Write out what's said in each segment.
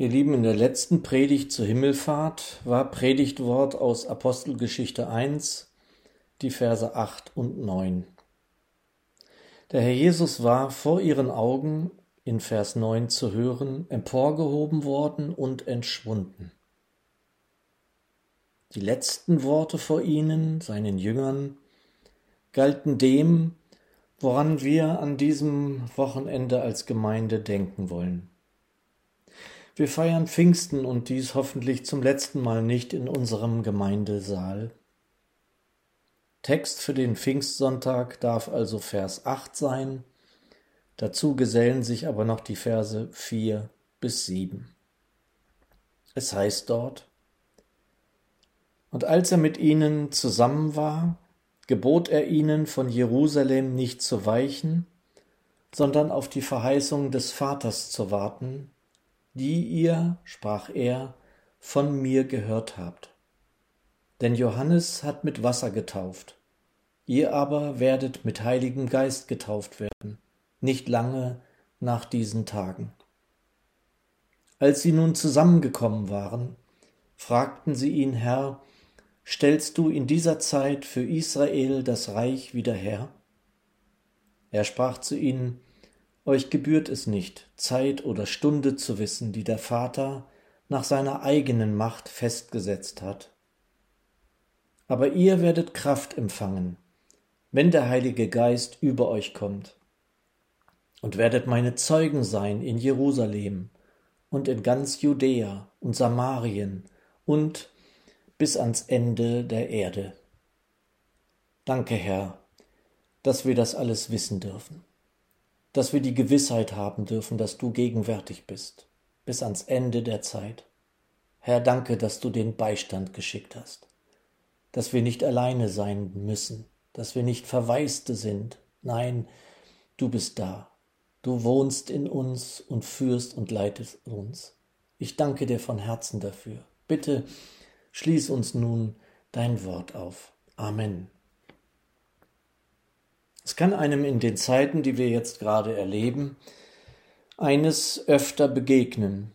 Ihr Lieben, in der letzten Predigt zur Himmelfahrt war Predigtwort aus Apostelgeschichte 1, die Verse 8 und 9. Der Herr Jesus war vor ihren Augen in Vers 9 zu hören, emporgehoben worden und entschwunden. Die letzten Worte vor ihnen, seinen Jüngern, galten dem, woran wir an diesem Wochenende als Gemeinde denken wollen. Wir feiern Pfingsten und dies hoffentlich zum letzten Mal nicht in unserem Gemeindesaal. Text für den Pfingstsonntag darf also Vers 8 sein, dazu gesellen sich aber noch die Verse 4 bis 7. Es heißt dort, Und als er mit ihnen zusammen war, gebot er ihnen, von Jerusalem nicht zu weichen, sondern auf die Verheißung des Vaters zu warten, die ihr, sprach er, von mir gehört habt. Denn Johannes hat mit Wasser getauft, ihr aber werdet mit Heiligem Geist getauft werden, nicht lange nach diesen Tagen. Als sie nun zusammengekommen waren, fragten sie ihn, Herr, stellst du in dieser Zeit für Israel das Reich wieder her? Er sprach zu ihnen, euch gebührt es nicht, Zeit oder Stunde zu wissen, die der Vater nach seiner eigenen Macht festgesetzt hat. Aber ihr werdet Kraft empfangen, wenn der Heilige Geist über euch kommt, und werdet meine Zeugen sein in Jerusalem und in ganz Judäa und Samarien und bis ans Ende der Erde. Danke, Herr, dass wir das alles wissen dürfen dass wir die Gewissheit haben dürfen, dass du gegenwärtig bist, bis ans Ende der Zeit. Herr, danke, dass du den Beistand geschickt hast, dass wir nicht alleine sein müssen, dass wir nicht Verwaiste sind. Nein, du bist da. Du wohnst in uns und führst und leitest uns. Ich danke dir von Herzen dafür. Bitte schließ uns nun dein Wort auf. Amen. Es kann einem in den Zeiten, die wir jetzt gerade erleben, eines öfter begegnen,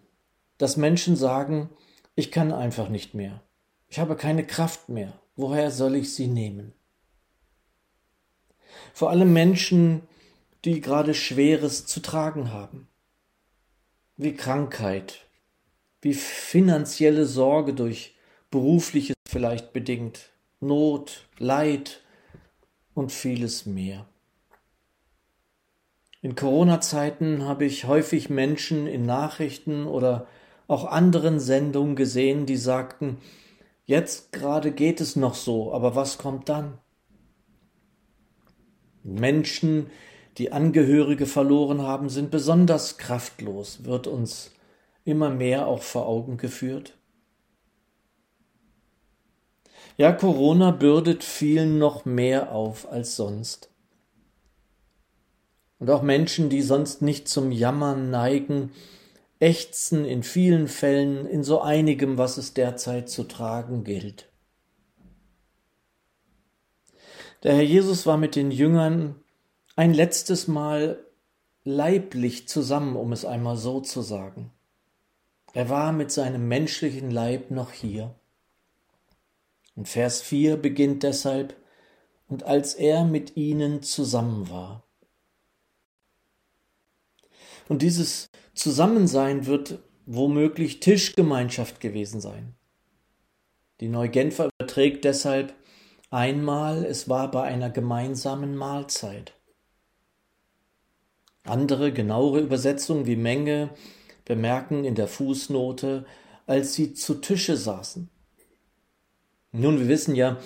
dass Menschen sagen, ich kann einfach nicht mehr, ich habe keine Kraft mehr, woher soll ich sie nehmen? Vor allem Menschen, die gerade Schweres zu tragen haben, wie Krankheit, wie finanzielle Sorge durch berufliches vielleicht bedingt, Not, Leid, und vieles mehr. In Corona-Zeiten habe ich häufig Menschen in Nachrichten oder auch anderen Sendungen gesehen, die sagten, jetzt gerade geht es noch so, aber was kommt dann? Menschen, die Angehörige verloren haben, sind besonders kraftlos, wird uns immer mehr auch vor Augen geführt. Ja, Corona bürdet vielen noch mehr auf als sonst. Und auch Menschen, die sonst nicht zum Jammern neigen, ächzen in vielen Fällen in so einigem, was es derzeit zu tragen gilt. Der Herr Jesus war mit den Jüngern ein letztes Mal leiblich zusammen, um es einmal so zu sagen. Er war mit seinem menschlichen Leib noch hier. Und Vers 4 beginnt deshalb, und als er mit ihnen zusammen war. Und dieses Zusammensein wird womöglich Tischgemeinschaft gewesen sein. Die Neugenfer überträgt deshalb einmal, es war bei einer gemeinsamen Mahlzeit. Andere, genauere Übersetzungen wie Menge bemerken in der Fußnote, als sie zu Tische saßen. Nun, wir wissen ja,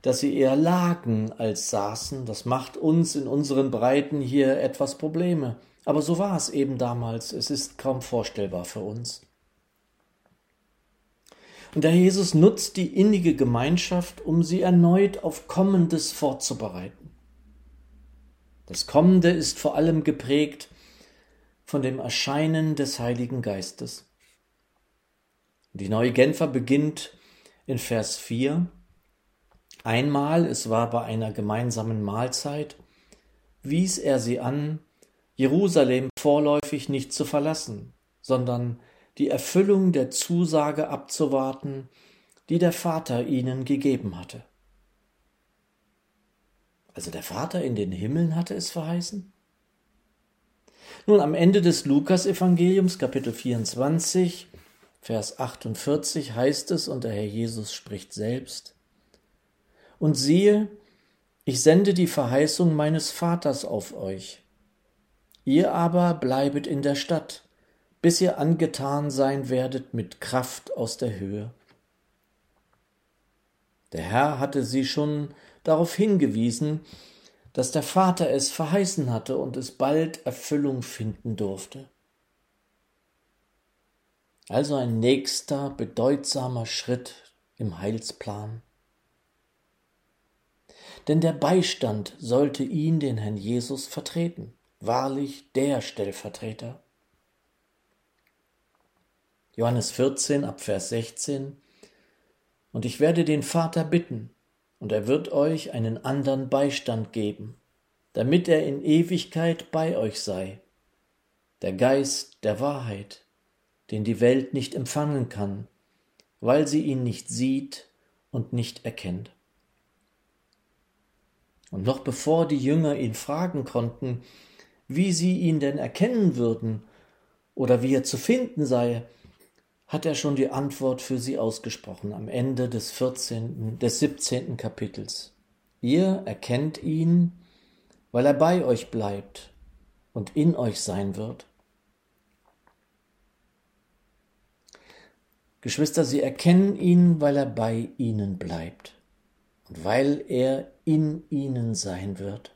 dass sie eher lagen als saßen. Das macht uns in unseren Breiten hier etwas Probleme. Aber so war es eben damals. Es ist kaum vorstellbar für uns. Und der Jesus nutzt die innige Gemeinschaft, um sie erneut auf Kommendes vorzubereiten. Das Kommende ist vor allem geprägt von dem Erscheinen des Heiligen Geistes. Die neue Genfer beginnt in Vers 4. Einmal, es war bei einer gemeinsamen Mahlzeit, wies er sie an, Jerusalem vorläufig nicht zu verlassen, sondern die Erfüllung der Zusage abzuwarten, die der Vater ihnen gegeben hatte. Also der Vater in den Himmeln hatte es verheißen? Nun, am Ende des Lukas-Evangeliums, Kapitel 24, Vers 48 heißt es, und der Herr Jesus spricht selbst, Und siehe, ich sende die Verheißung meines Vaters auf euch. Ihr aber bleibet in der Stadt, bis ihr angetan sein werdet mit Kraft aus der Höhe. Der Herr hatte sie schon darauf hingewiesen, dass der Vater es verheißen hatte und es bald Erfüllung finden durfte. Also ein nächster bedeutsamer Schritt im Heilsplan. Denn der Beistand sollte ihn, den Herrn Jesus, vertreten, wahrlich der Stellvertreter. Johannes 14 ab Vers 16 Und ich werde den Vater bitten, und er wird euch einen andern Beistand geben, damit er in Ewigkeit bei euch sei, der Geist der Wahrheit, den die Welt nicht empfangen kann, weil sie ihn nicht sieht und nicht erkennt. Und noch bevor die Jünger ihn fragen konnten, wie sie ihn denn erkennen würden oder wie er zu finden sei, hat er schon die Antwort für sie ausgesprochen am Ende des 14., des 17. Kapitels. Ihr erkennt ihn, weil er bei euch bleibt und in euch sein wird. Geschwister, sie erkennen ihn, weil er bei ihnen bleibt und weil er in ihnen sein wird.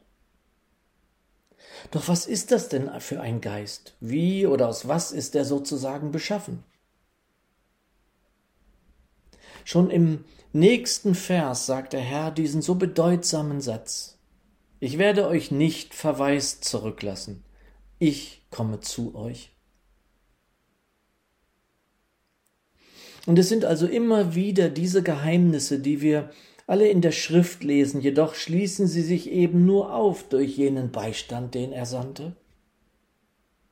Doch was ist das denn für ein Geist? Wie oder aus was ist er sozusagen beschaffen? Schon im nächsten Vers sagt der Herr diesen so bedeutsamen Satz. Ich werde euch nicht verwaist zurücklassen. Ich komme zu euch. Und es sind also immer wieder diese Geheimnisse, die wir alle in der Schrift lesen, jedoch schließen sie sich eben nur auf durch jenen Beistand, den er sandte.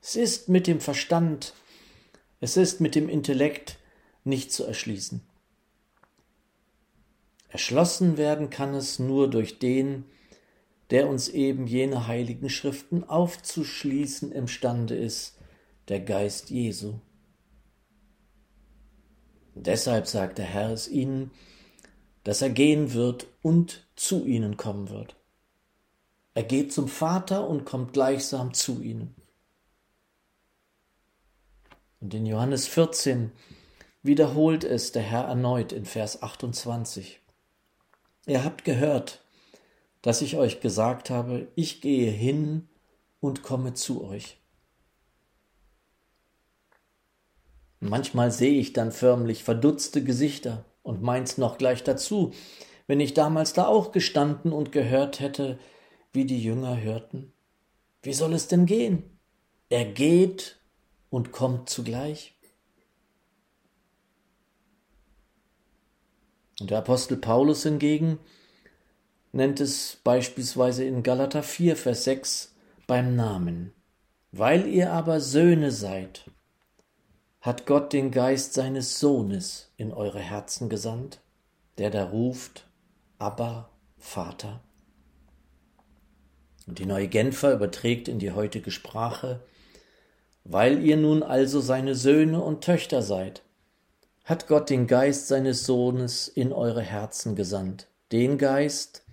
Es ist mit dem Verstand, es ist mit dem Intellekt nicht zu erschließen. Erschlossen werden kann es nur durch den, der uns eben jene heiligen Schriften aufzuschließen imstande ist, der Geist Jesu. Deshalb sagt der Herr es ihnen, dass er gehen wird und zu ihnen kommen wird. Er geht zum Vater und kommt gleichsam zu ihnen. Und in Johannes 14 wiederholt es der Herr erneut in Vers 28. Ihr habt gehört, dass ich euch gesagt habe, ich gehe hin und komme zu euch. Manchmal sehe ich dann förmlich verdutzte Gesichter und meins noch gleich dazu, wenn ich damals da auch gestanden und gehört hätte, wie die Jünger hörten. Wie soll es denn gehen? Er geht und kommt zugleich. Und der Apostel Paulus hingegen nennt es beispielsweise in Galater 4, Vers 6 beim Namen. Weil ihr aber Söhne seid, hat Gott den Geist seines Sohnes in eure Herzen gesandt, der da ruft, aber Vater. Und die neue Genfer überträgt in die heutige Sprache, weil ihr nun also seine Söhne und Töchter seid, hat Gott den Geist seines Sohnes in eure Herzen gesandt, den Geist,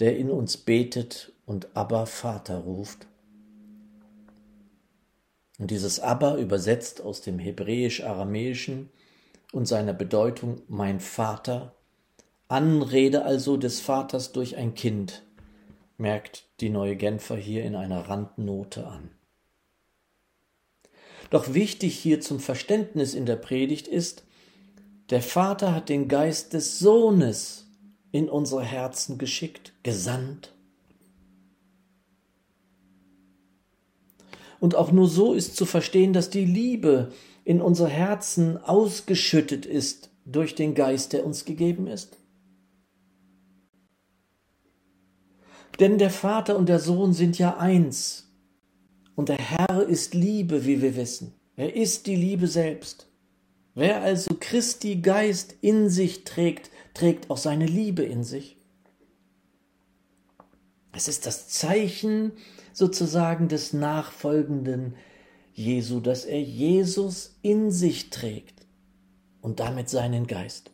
der in uns betet und Abba Vater ruft. Und dieses Abba übersetzt aus dem Hebräisch-Aramäischen und seiner Bedeutung mein Vater, Anrede also des Vaters durch ein Kind, merkt die neue Genfer hier in einer Randnote an. Doch wichtig hier zum Verständnis in der Predigt ist, der Vater hat den Geist des Sohnes in unsere Herzen geschickt, gesandt. Und auch nur so ist zu verstehen, dass die Liebe in unsere Herzen ausgeschüttet ist durch den Geist, der uns gegeben ist. Denn der Vater und der Sohn sind ja eins, und der Herr ist Liebe, wie wir wissen. Er ist die Liebe selbst. Wer also Christi Geist in sich trägt, trägt auch seine Liebe in sich. Es ist das Zeichen sozusagen des nachfolgenden Jesu, dass er Jesus in sich trägt und damit seinen Geist.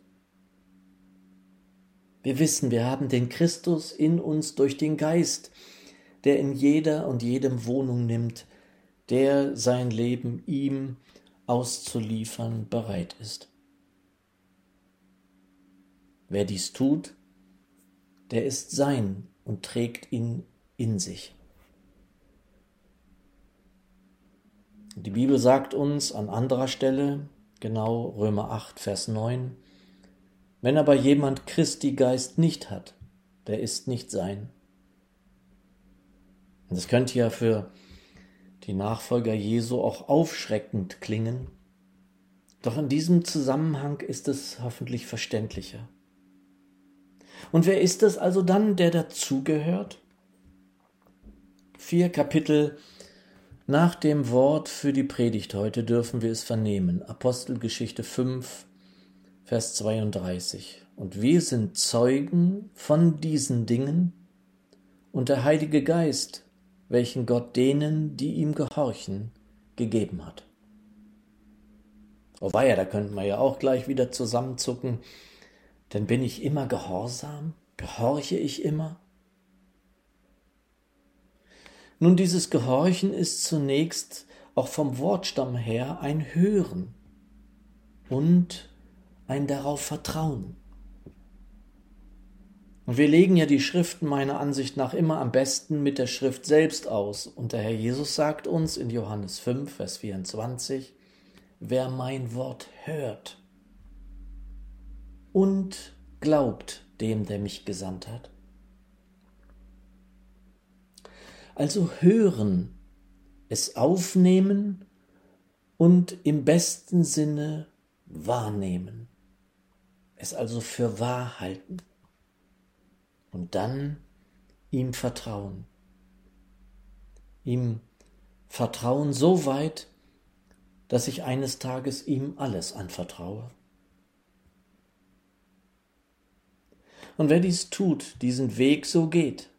Wir wissen, wir haben den Christus in uns durch den Geist, der in jeder und jedem Wohnung nimmt, der sein Leben ihm auszuliefern bereit ist. Wer dies tut, der ist sein und trägt ihn in sich. Die Bibel sagt uns an anderer Stelle, genau Römer 8, Vers 9, wenn aber jemand Christi Geist nicht hat, der ist nicht sein. Und das könnte ja für die Nachfolger Jesu auch aufschreckend klingen, doch in diesem Zusammenhang ist es hoffentlich verständlicher. Und wer ist es also dann, der dazugehört? Vier Kapitel nach dem Wort für die Predigt heute dürfen wir es vernehmen. Apostelgeschichte 5, Vers 32. Und wir sind Zeugen von diesen Dingen und der Heilige Geist, welchen Gott denen, die ihm gehorchen, gegeben hat. Oh weia, da könnten wir ja auch gleich wieder zusammenzucken. Denn bin ich immer gehorsam? Gehorche ich immer? Nun, dieses Gehorchen ist zunächst auch vom Wortstamm her ein Hören und ein darauf Vertrauen. Und wir legen ja die Schriften meiner Ansicht nach immer am besten mit der Schrift selbst aus. Und der Herr Jesus sagt uns in Johannes 5, Vers 24, wer mein Wort hört und glaubt dem, der mich gesandt hat. Also hören, es aufnehmen und im besten Sinne wahrnehmen, es also für wahr halten und dann ihm vertrauen. Ihm vertrauen so weit, dass ich eines Tages ihm alles anvertraue. Und wer dies tut, diesen Weg so geht,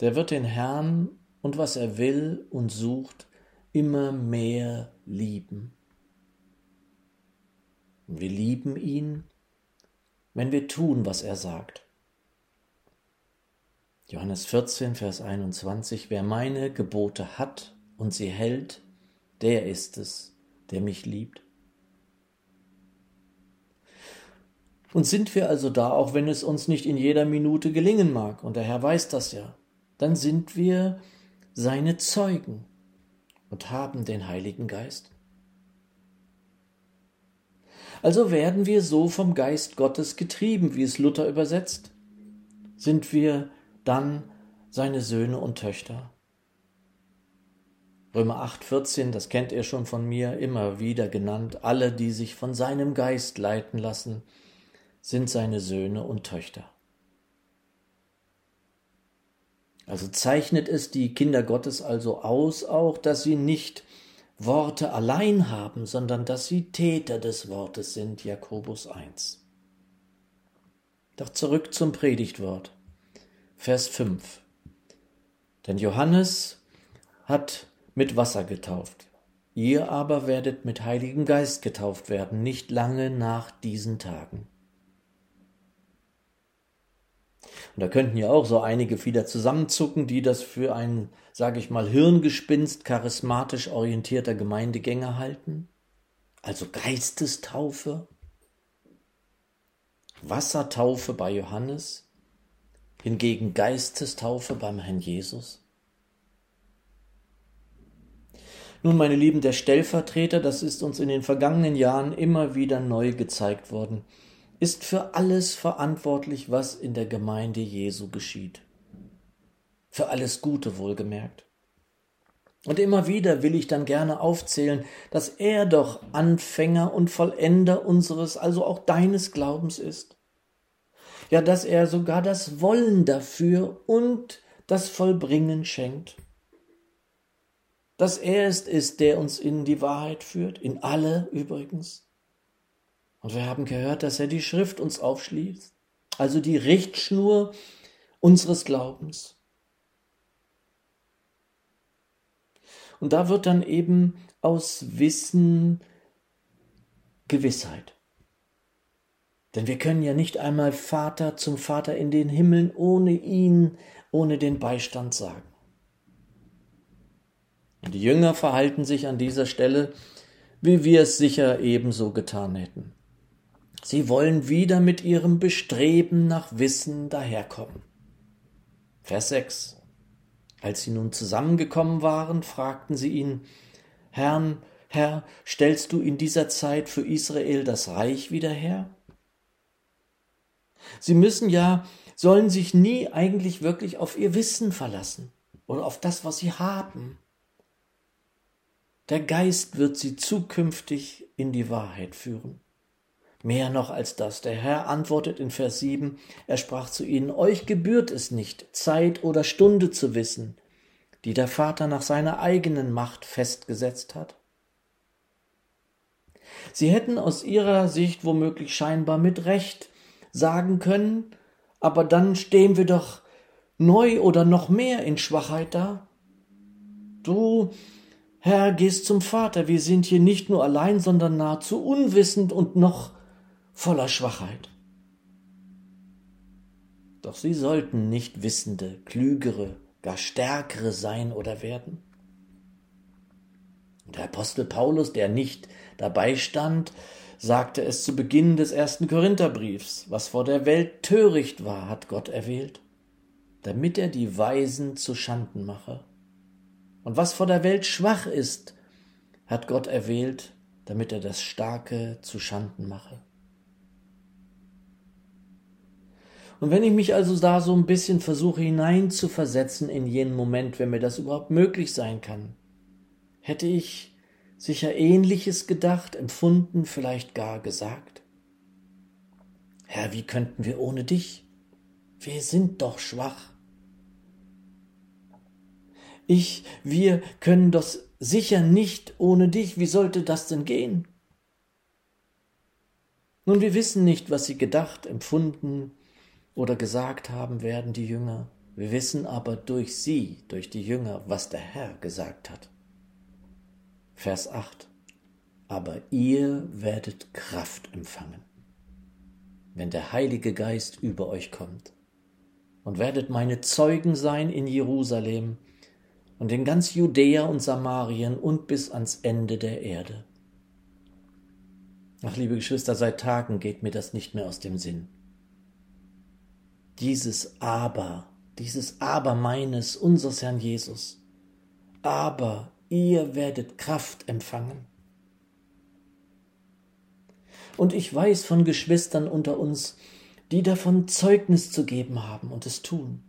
der wird den Herrn und was er will und sucht, immer mehr lieben. Und wir lieben ihn, wenn wir tun, was er sagt. Johannes 14, Vers 21, wer meine Gebote hat und sie hält, der ist es, der mich liebt. Und sind wir also da, auch wenn es uns nicht in jeder Minute gelingen mag, und der Herr weiß das ja, dann sind wir seine Zeugen und haben den Heiligen Geist. Also werden wir so vom Geist Gottes getrieben, wie es Luther übersetzt. Sind wir dann seine Söhne und Töchter. Römer 8, 14, das kennt ihr schon von mir immer wieder genannt, alle, die sich von seinem Geist leiten lassen, sind seine Söhne und Töchter. Also zeichnet es die Kinder Gottes also aus auch, dass sie nicht Worte allein haben, sondern dass sie Täter des Wortes sind, Jakobus 1. Doch zurück zum Predigtwort, Vers 5. Denn Johannes hat mit Wasser getauft, ihr aber werdet mit Heiligen Geist getauft werden, nicht lange nach diesen Tagen. Und da könnten ja auch so einige wieder zusammenzucken, die das für ein, sage ich mal, Hirngespinst charismatisch orientierter Gemeindegänger halten. Also Geistestaufe, Wassertaufe bei Johannes, hingegen Geistestaufe beim Herrn Jesus. Nun, meine Lieben, der Stellvertreter, das ist uns in den vergangenen Jahren immer wieder neu gezeigt worden, ist für alles verantwortlich, was in der Gemeinde Jesu geschieht. Für alles Gute wohlgemerkt. Und immer wieder will ich dann gerne aufzählen, dass er doch Anfänger und Vollender unseres, also auch deines Glaubens ist. Ja, dass er sogar das Wollen dafür und das Vollbringen schenkt. dass er es ist, der uns in die Wahrheit führt, in alle übrigens. Und wir haben gehört, dass er die Schrift uns aufschließt, also die Richtschnur unseres Glaubens. Und da wird dann eben aus Wissen Gewissheit. Denn wir können ja nicht einmal Vater zum Vater in den Himmeln ohne ihn, ohne den Beistand sagen. Und die Jünger verhalten sich an dieser Stelle, wie wir es sicher ebenso getan hätten. Sie wollen wieder mit ihrem Bestreben nach Wissen daherkommen. Vers 6. Als sie nun zusammengekommen waren, fragten sie ihn, Herrn, Herr, stellst du in dieser Zeit für Israel das Reich wieder her? Sie müssen ja, sollen sich nie eigentlich wirklich auf ihr Wissen verlassen oder auf das, was sie haben. Der Geist wird sie zukünftig in die Wahrheit führen. Mehr noch als das. Der Herr antwortet in Vers 7, er sprach zu ihnen, euch gebührt es nicht, Zeit oder Stunde zu wissen, die der Vater nach seiner eigenen Macht festgesetzt hat. Sie hätten aus ihrer Sicht womöglich scheinbar mit Recht sagen können, aber dann stehen wir doch neu oder noch mehr in Schwachheit da. Du, Herr, gehst zum Vater, wir sind hier nicht nur allein, sondern nahezu unwissend und noch voller Schwachheit. Doch sie sollten nicht wissende, klügere, gar stärkere sein oder werden. Der Apostel Paulus, der nicht dabei stand, sagte es zu Beginn des ersten Korintherbriefs, was vor der Welt töricht war, hat Gott erwählt, damit er die Weisen zu Schanden mache. Und was vor der Welt schwach ist, hat Gott erwählt, damit er das Starke zu Schanden mache. Und wenn ich mich also da so ein bisschen versuche hineinzuversetzen in jenen Moment, wenn mir das überhaupt möglich sein kann, hätte ich sicher ähnliches gedacht, empfunden, vielleicht gar gesagt. Herr, wie könnten wir ohne dich? Wir sind doch schwach. Ich, wir können doch sicher nicht ohne dich. Wie sollte das denn gehen? Nun, wir wissen nicht, was sie gedacht, empfunden oder gesagt haben werden, die Jünger. Wir wissen aber durch sie, durch die Jünger, was der Herr gesagt hat. Vers 8. Aber ihr werdet Kraft empfangen, wenn der Heilige Geist über euch kommt, und werdet meine Zeugen sein in Jerusalem und in ganz Judäa und Samarien und bis ans Ende der Erde. Ach, liebe Geschwister, seit Tagen geht mir das nicht mehr aus dem Sinn. Dieses Aber, dieses Aber meines, unseres Herrn Jesus. Aber ihr werdet Kraft empfangen. Und ich weiß von Geschwistern unter uns, die davon Zeugnis zu geben haben und es tun,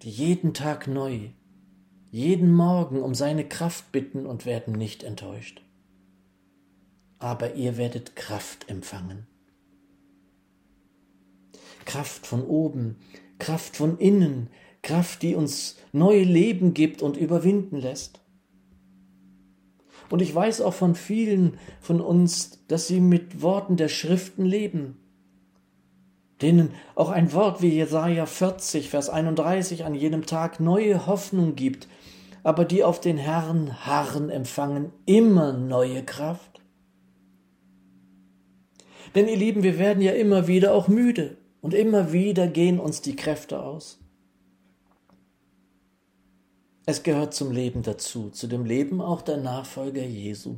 die jeden Tag neu, jeden Morgen um seine Kraft bitten und werden nicht enttäuscht. Aber ihr werdet Kraft empfangen. Kraft von oben, Kraft von innen, Kraft, die uns neue Leben gibt und überwinden lässt. Und ich weiß auch von vielen von uns, dass sie mit Worten der Schriften leben, denen auch ein Wort wie Jesaja 40, Vers 31 an jedem Tag neue Hoffnung gibt, aber die auf den Herrn harren empfangen immer neue Kraft. Denn ihr Lieben, wir werden ja immer wieder auch müde und immer wieder gehen uns die Kräfte aus. Es gehört zum Leben dazu, zu dem Leben auch der Nachfolger Jesu.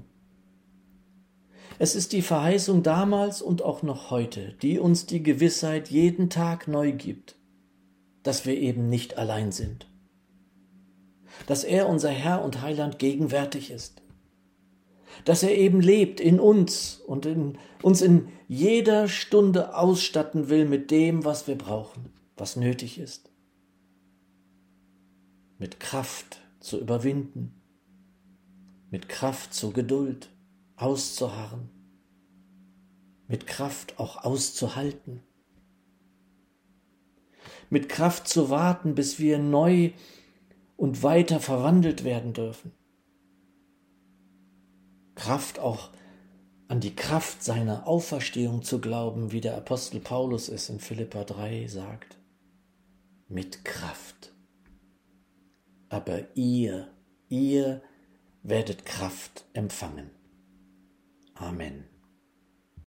Es ist die Verheißung damals und auch noch heute, die uns die Gewissheit jeden Tag neu gibt, dass wir eben nicht allein sind, dass er unser Herr und Heiland gegenwärtig ist, dass er eben lebt in uns und in, uns in jeder Stunde ausstatten will mit dem, was wir brauchen, was nötig ist. Mit Kraft zu überwinden, mit Kraft zur Geduld auszuharren, mit Kraft auch auszuhalten, mit Kraft zu warten, bis wir neu und weiter verwandelt werden dürfen. Kraft auch an die Kraft seiner Auferstehung zu glauben, wie der Apostel Paulus es in Philippa 3 sagt. Mit Kraft. Aber ihr, ihr werdet Kraft empfangen. Amen.